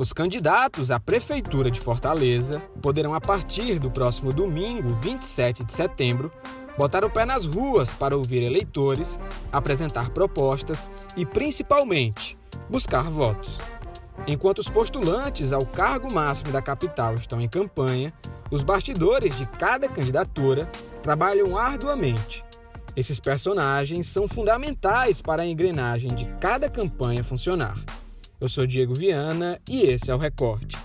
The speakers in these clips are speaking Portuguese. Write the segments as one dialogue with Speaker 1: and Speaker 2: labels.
Speaker 1: Os candidatos à Prefeitura de Fortaleza poderão, a partir do próximo domingo, 27 de setembro, botar o pé nas ruas para ouvir eleitores, apresentar propostas e, principalmente, buscar votos. Enquanto os postulantes ao cargo máximo da capital estão em campanha, os bastidores de cada candidatura trabalham arduamente. Esses personagens são fundamentais para a engrenagem de cada campanha funcionar. Eu sou Diego Viana e esse é o Recorte.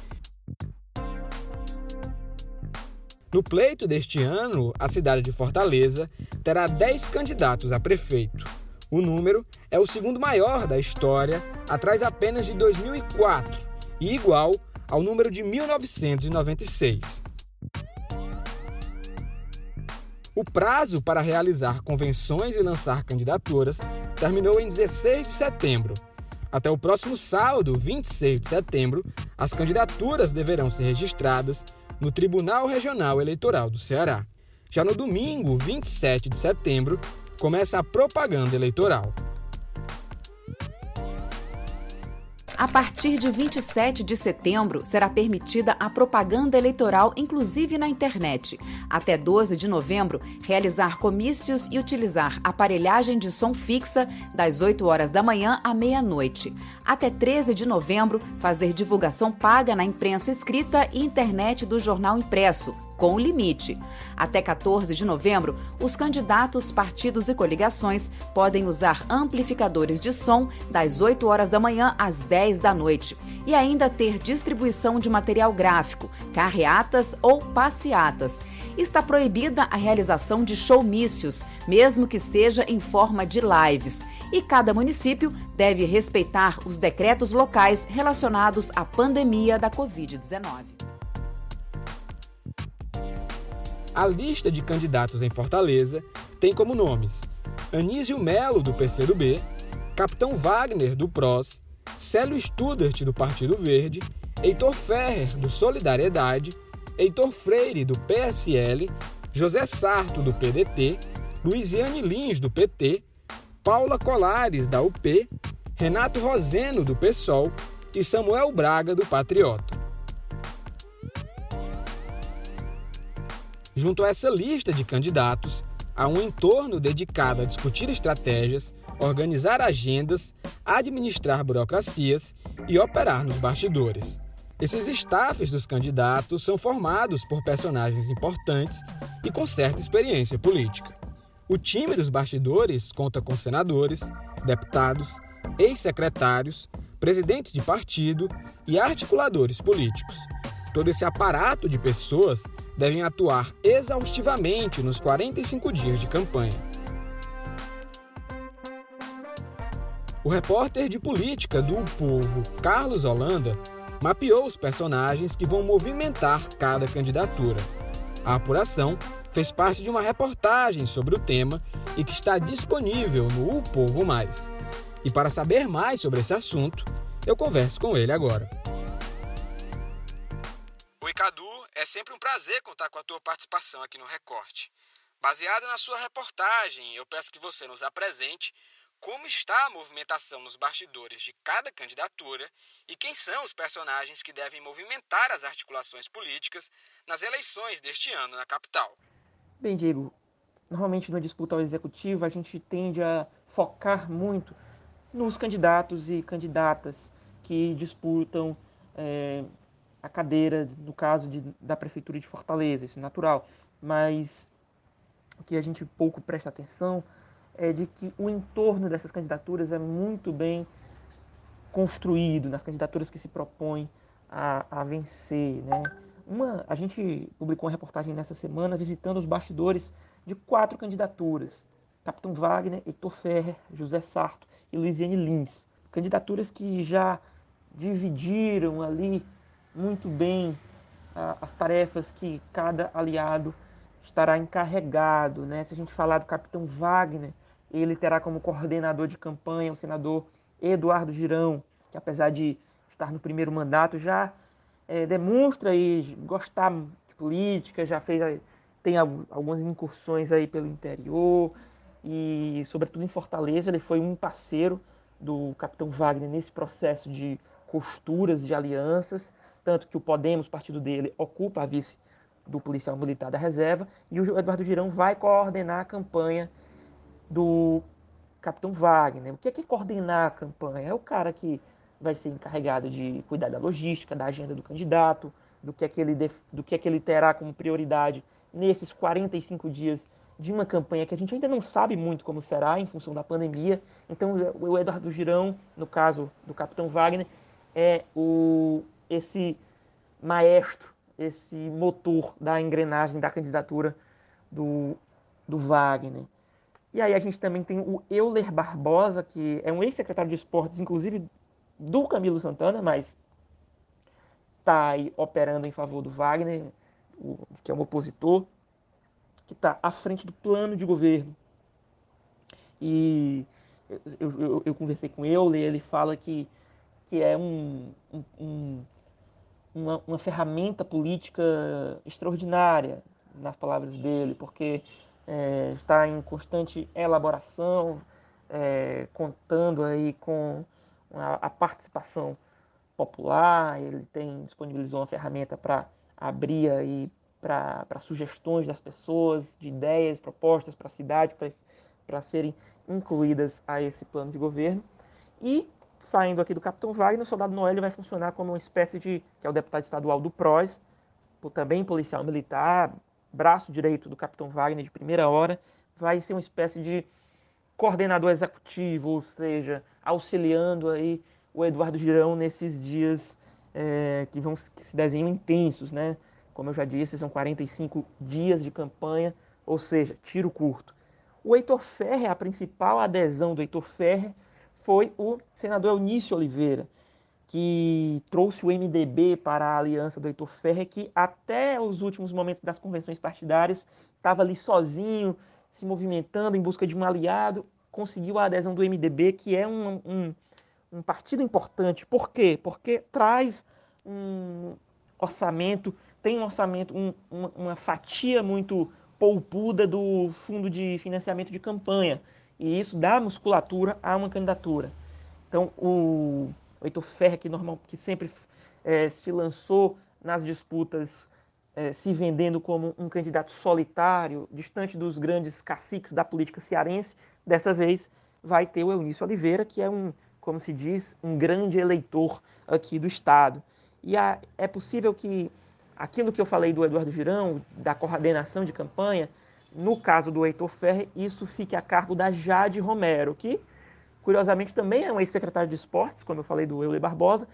Speaker 1: No pleito deste ano, a cidade de Fortaleza terá 10 candidatos a prefeito. O número é o segundo maior da história, atrás apenas de 2004 e igual ao número de 1996. O prazo para realizar convenções e lançar candidaturas terminou em 16 de setembro até o próximo sábado, 26 de setembro, as candidaturas deverão ser registradas no Tribunal Regional Eleitoral do Ceará. Já no domingo, 27 de setembro, começa a propaganda eleitoral.
Speaker 2: A partir de 27 de setembro, será permitida a propaganda eleitoral, inclusive na internet. Até 12 de novembro, realizar comícios e utilizar aparelhagem de som fixa das 8 horas da manhã à meia-noite. Até 13 de novembro, fazer divulgação paga na imprensa escrita e internet do jornal impresso com limite. Até 14 de novembro, os candidatos, partidos e coligações podem usar amplificadores de som das 8 horas da manhã às 10 da noite e ainda ter distribuição de material gráfico, carreatas ou passeatas. Está proibida a realização de showmícios, mesmo que seja em forma de lives. E cada município deve respeitar os decretos locais relacionados à pandemia da Covid-19.
Speaker 1: A lista de candidatos em Fortaleza tem como nomes Anísio Melo, do PCdoB, Capitão Wagner, do PROS, Célio Studert, do Partido Verde, Heitor Ferrer, do Solidariedade, Heitor Freire, do PSL, José Sarto, do PDT, Luiziane Lins, do PT, Paula Colares, da UP, Renato Roseno, do PSOL e Samuel Braga, do Patriota. Junto a essa lista de candidatos, há um entorno dedicado a discutir estratégias, organizar agendas, administrar burocracias e operar nos bastidores. Esses staffs dos candidatos são formados por personagens importantes e com certa experiência política. O time dos bastidores conta com senadores, deputados, ex-secretários, presidentes de partido e articuladores políticos. Todo esse aparato de pessoas devem atuar exaustivamente nos 45 dias de campanha. O repórter de política do Povo, Carlos Holanda, mapeou os personagens que vão movimentar cada candidatura. A apuração fez parte de uma reportagem sobre o tema e que está disponível no O Povo Mais. E para saber mais sobre esse assunto, eu converso com ele agora. Cadu. É sempre um prazer contar com a tua participação aqui no Recorte. Baseada na sua reportagem, eu peço que você nos apresente como está a movimentação nos bastidores de cada candidatura e quem são os personagens que devem movimentar as articulações políticas nas eleições deste ano na capital.
Speaker 3: Bem, Diego, normalmente na disputa ao executivo a gente tende a focar muito nos candidatos e candidatas que disputam é, a cadeira, no caso de, da Prefeitura de Fortaleza, isso é natural, mas o que a gente pouco presta atenção é de que o entorno dessas candidaturas é muito bem construído, nas candidaturas que se propõem a, a vencer. Né? Uma, a gente publicou uma reportagem nessa semana visitando os bastidores de quatro candidaturas. Capitão Wagner, Heitor Ferrer, José Sarto e Luiziane Lins. Candidaturas que já dividiram ali muito bem ah, as tarefas que cada aliado estará encarregado. Né? Se a gente falar do capitão Wagner, ele terá como coordenador de campanha o senador Eduardo Girão, que apesar de estar no primeiro mandato, já é, demonstra aí gostar de política, já fez tem algumas incursões aí pelo interior e, sobretudo em Fortaleza, ele foi um parceiro do capitão Wagner nesse processo de costuras de alianças, tanto que o Podemos, partido dele, ocupa a vice do policial militar da reserva, e o Eduardo Girão vai coordenar a campanha do capitão Wagner. O que é, que coordenar a campanha? É o cara que vai ser encarregado de cuidar da logística, da agenda do candidato, do que é que ele, do que é que ele terá como prioridade nesses 45 dias de uma campanha que a gente ainda não sabe muito como será em função da pandemia. Então, o Eduardo Girão, no caso do Capitão Wagner, é o, esse maestro, esse motor da engrenagem da candidatura do, do Wagner. E aí a gente também tem o Euler Barbosa, que é um ex-secretário de esportes, inclusive do Camilo Santana, mas está aí operando em favor do Wagner, que é um opositor que está à frente do plano de governo. E eu, eu, eu conversei com ele, ele fala que, que é um, um, uma, uma ferramenta política extraordinária, nas palavras dele, porque é, está em constante elaboração, é, contando aí com a, a, participação popular, ele tem disponibilizou uma ferramenta para abrir aí para sugestões das pessoas, de ideias, propostas para a cidade, para serem incluídas a esse plano de governo. E, saindo aqui do Capitão Wagner, o Soldado Noélio vai funcionar como uma espécie de, que é o deputado estadual do PROS, também policial militar, braço direito do Capitão Wagner de primeira hora, vai ser uma espécie de coordenador executivo, ou seja, auxiliando aí o Eduardo Girão nesses dias é, que vão que se desenham intensos, né? Como eu já disse, são 45 dias de campanha, ou seja, tiro curto. O Heitor Ferrer, a principal adesão do Heitor Ferrer foi o senador Eunício Oliveira, que trouxe o MDB para a aliança do Heitor Ferrer, que até os últimos momentos das convenções partidárias estava ali sozinho, se movimentando em busca de um aliado, conseguiu a adesão do MDB, que é um, um, um partido importante. Por quê? Porque traz um orçamento tem um orçamento, um, uma, uma fatia muito poupuda do fundo de financiamento de campanha. E isso dá musculatura a uma candidatura. Então, o, Heitor Ferre, que, normal, que sempre é, se lançou nas disputas, é, se vendendo como um candidato solitário, distante dos grandes caciques da política cearense, dessa vez vai ter o Eunício Oliveira, que é um, como se diz, um grande eleitor aqui do Estado. E a, é possível que aquilo que eu falei do Eduardo Girão, da coordenação de campanha, no caso do Heitor Ferre, isso fique a cargo da Jade Romero, que, curiosamente, também é um ex-secretário de esportes, como eu falei do Euler Barbosa,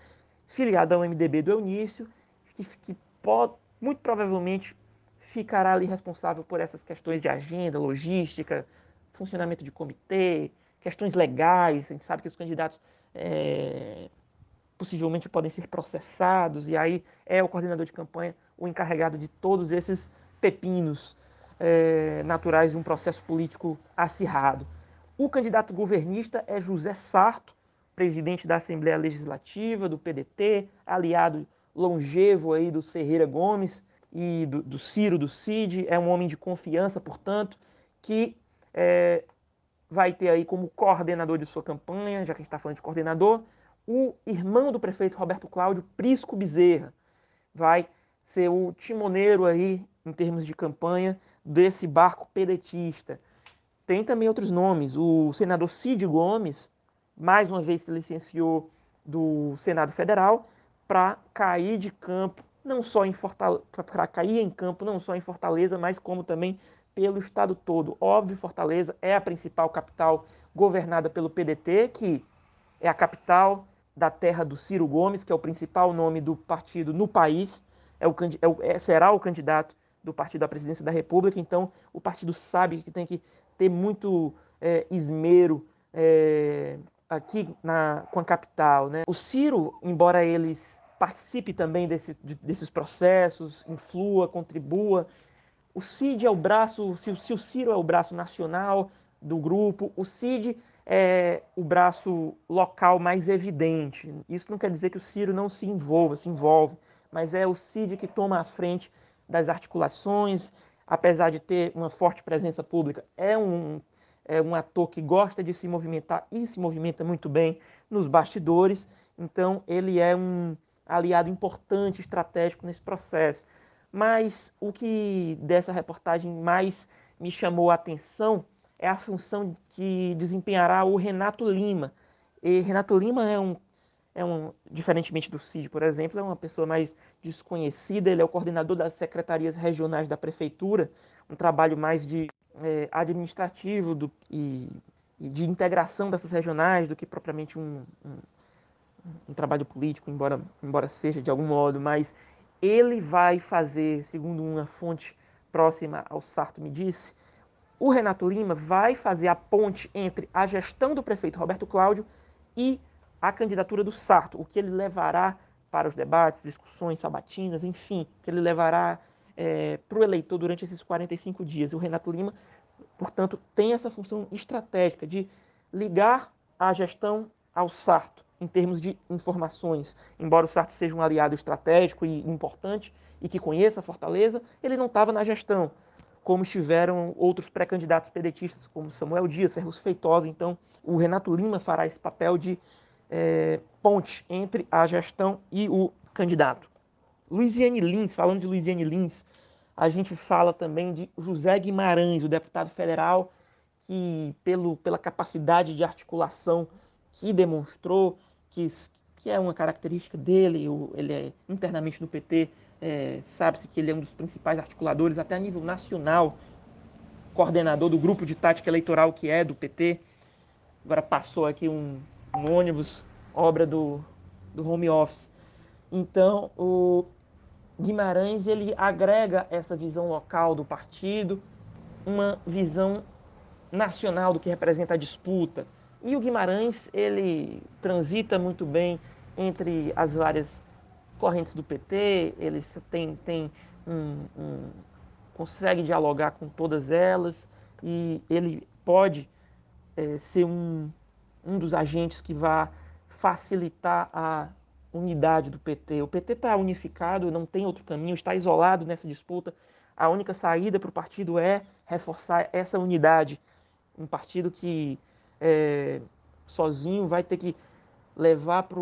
Speaker 3: filiado ao MDB do Eunício, que, que pode, muito provavelmente ficará ali responsável por essas questões de agenda, logística, funcionamento de comitê, questões legais. A gente sabe que os candidatos é, possivelmente podem ser processados, e aí é o coordenador de campanha o encarregado de todos esses pepinos é, naturais de um processo político acirrado. O candidato governista é José Sarto, presidente da Assembleia Legislativa, do PDT, aliado longevo aí dos Ferreira Gomes e do, do Ciro, do Cid, é um homem de confiança, portanto, que é, vai ter aí como coordenador de sua campanha, já que a gente está falando de coordenador, o irmão do prefeito Roberto Cláudio, Prisco Bezerra, vai ser o timoneiro aí, em termos de campanha, desse barco pedetista. Tem também outros nomes. O senador Cid Gomes, mais uma vez se licenciou do Senado Federal para cair de campo, não só em Fortaleza, para cair em campo não só em Fortaleza, mas como também pelo estado todo. Óbvio, Fortaleza é a principal capital governada pelo PDT, que é a capital da terra do Ciro Gomes, que é o principal nome do partido no país, é o, é o, é, será o candidato do partido à presidência da República. Então, o partido sabe que tem que ter muito é, esmero é, aqui na, com a capital. Né? O Ciro, embora eles participe também desse, de, desses processos, influa, contribua, o Cid é o braço, se, se o Ciro é o braço nacional do grupo, o Cid é o braço local mais evidente. Isso não quer dizer que o Ciro não se envolva, se envolve, mas é o Cid que toma a frente das articulações, apesar de ter uma forte presença pública, é um, é um ator que gosta de se movimentar e se movimenta muito bem nos bastidores. Então, ele é um aliado importante, estratégico nesse processo. Mas o que dessa reportagem mais me chamou a atenção é a função que desempenhará o Renato Lima. E Renato Lima é um, é um, diferentemente do Cid, por exemplo, é uma pessoa mais desconhecida. Ele é o coordenador das secretarias regionais da prefeitura, um trabalho mais de é, administrativo do, e, e, de integração dessas regionais do que propriamente um, um, um trabalho político, embora, embora seja de algum modo, mas ele vai fazer, segundo uma fonte próxima ao Sarto me disse, o Renato Lima vai fazer a ponte entre a gestão do prefeito Roberto Cláudio e a candidatura do Sarto, o que ele levará para os debates, discussões sabatinas, enfim, que ele levará é, para o eleitor durante esses 45 dias. O Renato Lima, portanto, tem essa função estratégica de ligar a gestão ao Sarto em termos de informações. Embora o Sarto seja um aliado estratégico e importante e que conheça a Fortaleza, ele não estava na gestão como estiveram outros pré-candidatos pedetistas, como Samuel Dias, Serros Feitosa. Então, o Renato Lima fará esse papel de é, ponte entre a gestão e o candidato. Luiziane Lins, falando de Luiziane Lins, a gente fala também de José Guimarães, o deputado federal, que pelo, pela capacidade de articulação que demonstrou, que, que é uma característica dele, ele é internamente no PT, é, sabe-se que ele é um dos principais articuladores, até a nível nacional, coordenador do grupo de tática eleitoral que é do PT. Agora passou aqui um, um ônibus, obra do, do home office. Então, o Guimarães ele agrega essa visão local do partido, uma visão nacional do que representa a disputa. E o Guimarães ele transita muito bem entre as várias correntes do PT, ele tem, tem um, um, consegue dialogar com todas elas e ele pode é, ser um, um dos agentes que vai facilitar a unidade do PT. O PT está unificado, não tem outro caminho, está isolado nessa disputa. A única saída para o partido é reforçar essa unidade. Um partido que é, sozinho vai ter que levar para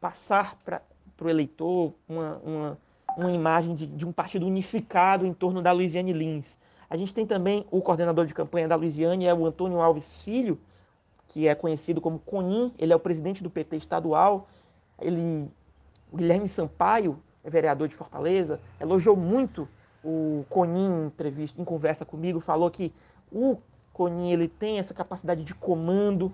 Speaker 3: passar para para o eleitor uma, uma, uma imagem de, de, um partido unificado em torno da Luiziane Lins. A gente tem também o coordenador de campanha da Luiziane, é o Antônio Alves Filho, que é conhecido como Conin, ele é o presidente do PT estadual. Ele, o Guilherme Sampaio, é vereador de Fortaleza, elogiou muito o Conin em entrevista, em conversa comigo, falou que o Conin ele tem essa capacidade de comando,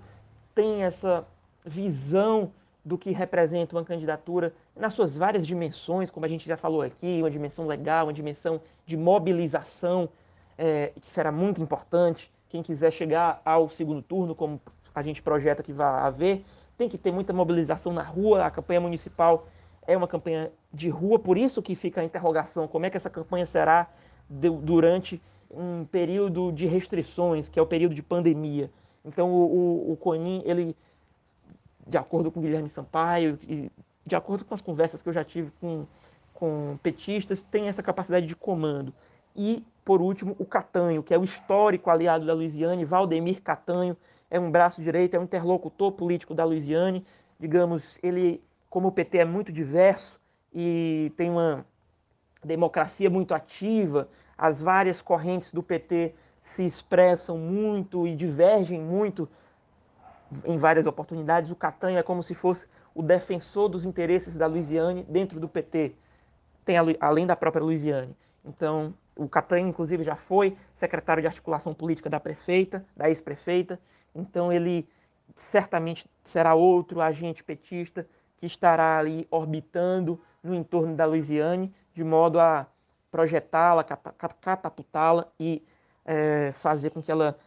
Speaker 3: tem essa visão do que representa uma candidatura nas suas várias dimensões, como a gente já falou aqui, uma dimensão legal, uma dimensão de mobilização, é, que será muito importante. Quem quiser chegar ao segundo turno, como a gente projeta que vai haver, tem que ter muita mobilização na rua. A campanha municipal é uma campanha de rua, por isso que fica a interrogação: como é que essa campanha será durante um período de restrições, que é o período de pandemia. Então, o, o, o CONIM, ele de acordo com Guilherme Sampaio e de acordo com as conversas que eu já tive com, com petistas, tem essa capacidade de comando. E, por último, o Catanho, que é o histórico aliado da Luiziane, Valdemir Catanho, é um braço direito, é um interlocutor político da Luiziane. Digamos, ele, como o PT é muito diverso e tem uma democracia muito ativa, as várias correntes do PT se expressam muito e divergem muito em várias oportunidades, o Catanha é como se fosse o defensor dos interesses da Luiziane dentro do PT, tem a, além da própria Luiziane. Então, o Catanha, inclusive, já foi secretário de articulação política da prefeita, da ex-prefeita, então ele certamente será outro agente petista que estará ali orbitando no entorno da Luiziane, de modo a projetá-la, catapultá-la e é, fazer com que ela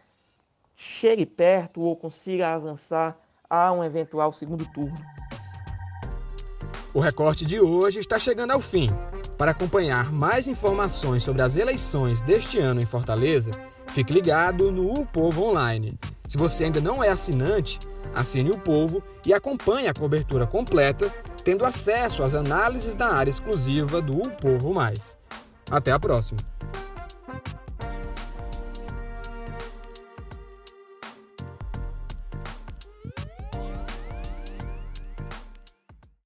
Speaker 3: chegue perto ou consiga avançar a um eventual segundo turno.
Speaker 1: O recorte de hoje está chegando ao fim. Para acompanhar mais informações sobre as eleições deste ano em Fortaleza, fique ligado no O Povo Online. Se você ainda não é assinante, assine o Povo e acompanhe a cobertura completa, tendo acesso às análises da área exclusiva do O Povo Mais. Até a próxima!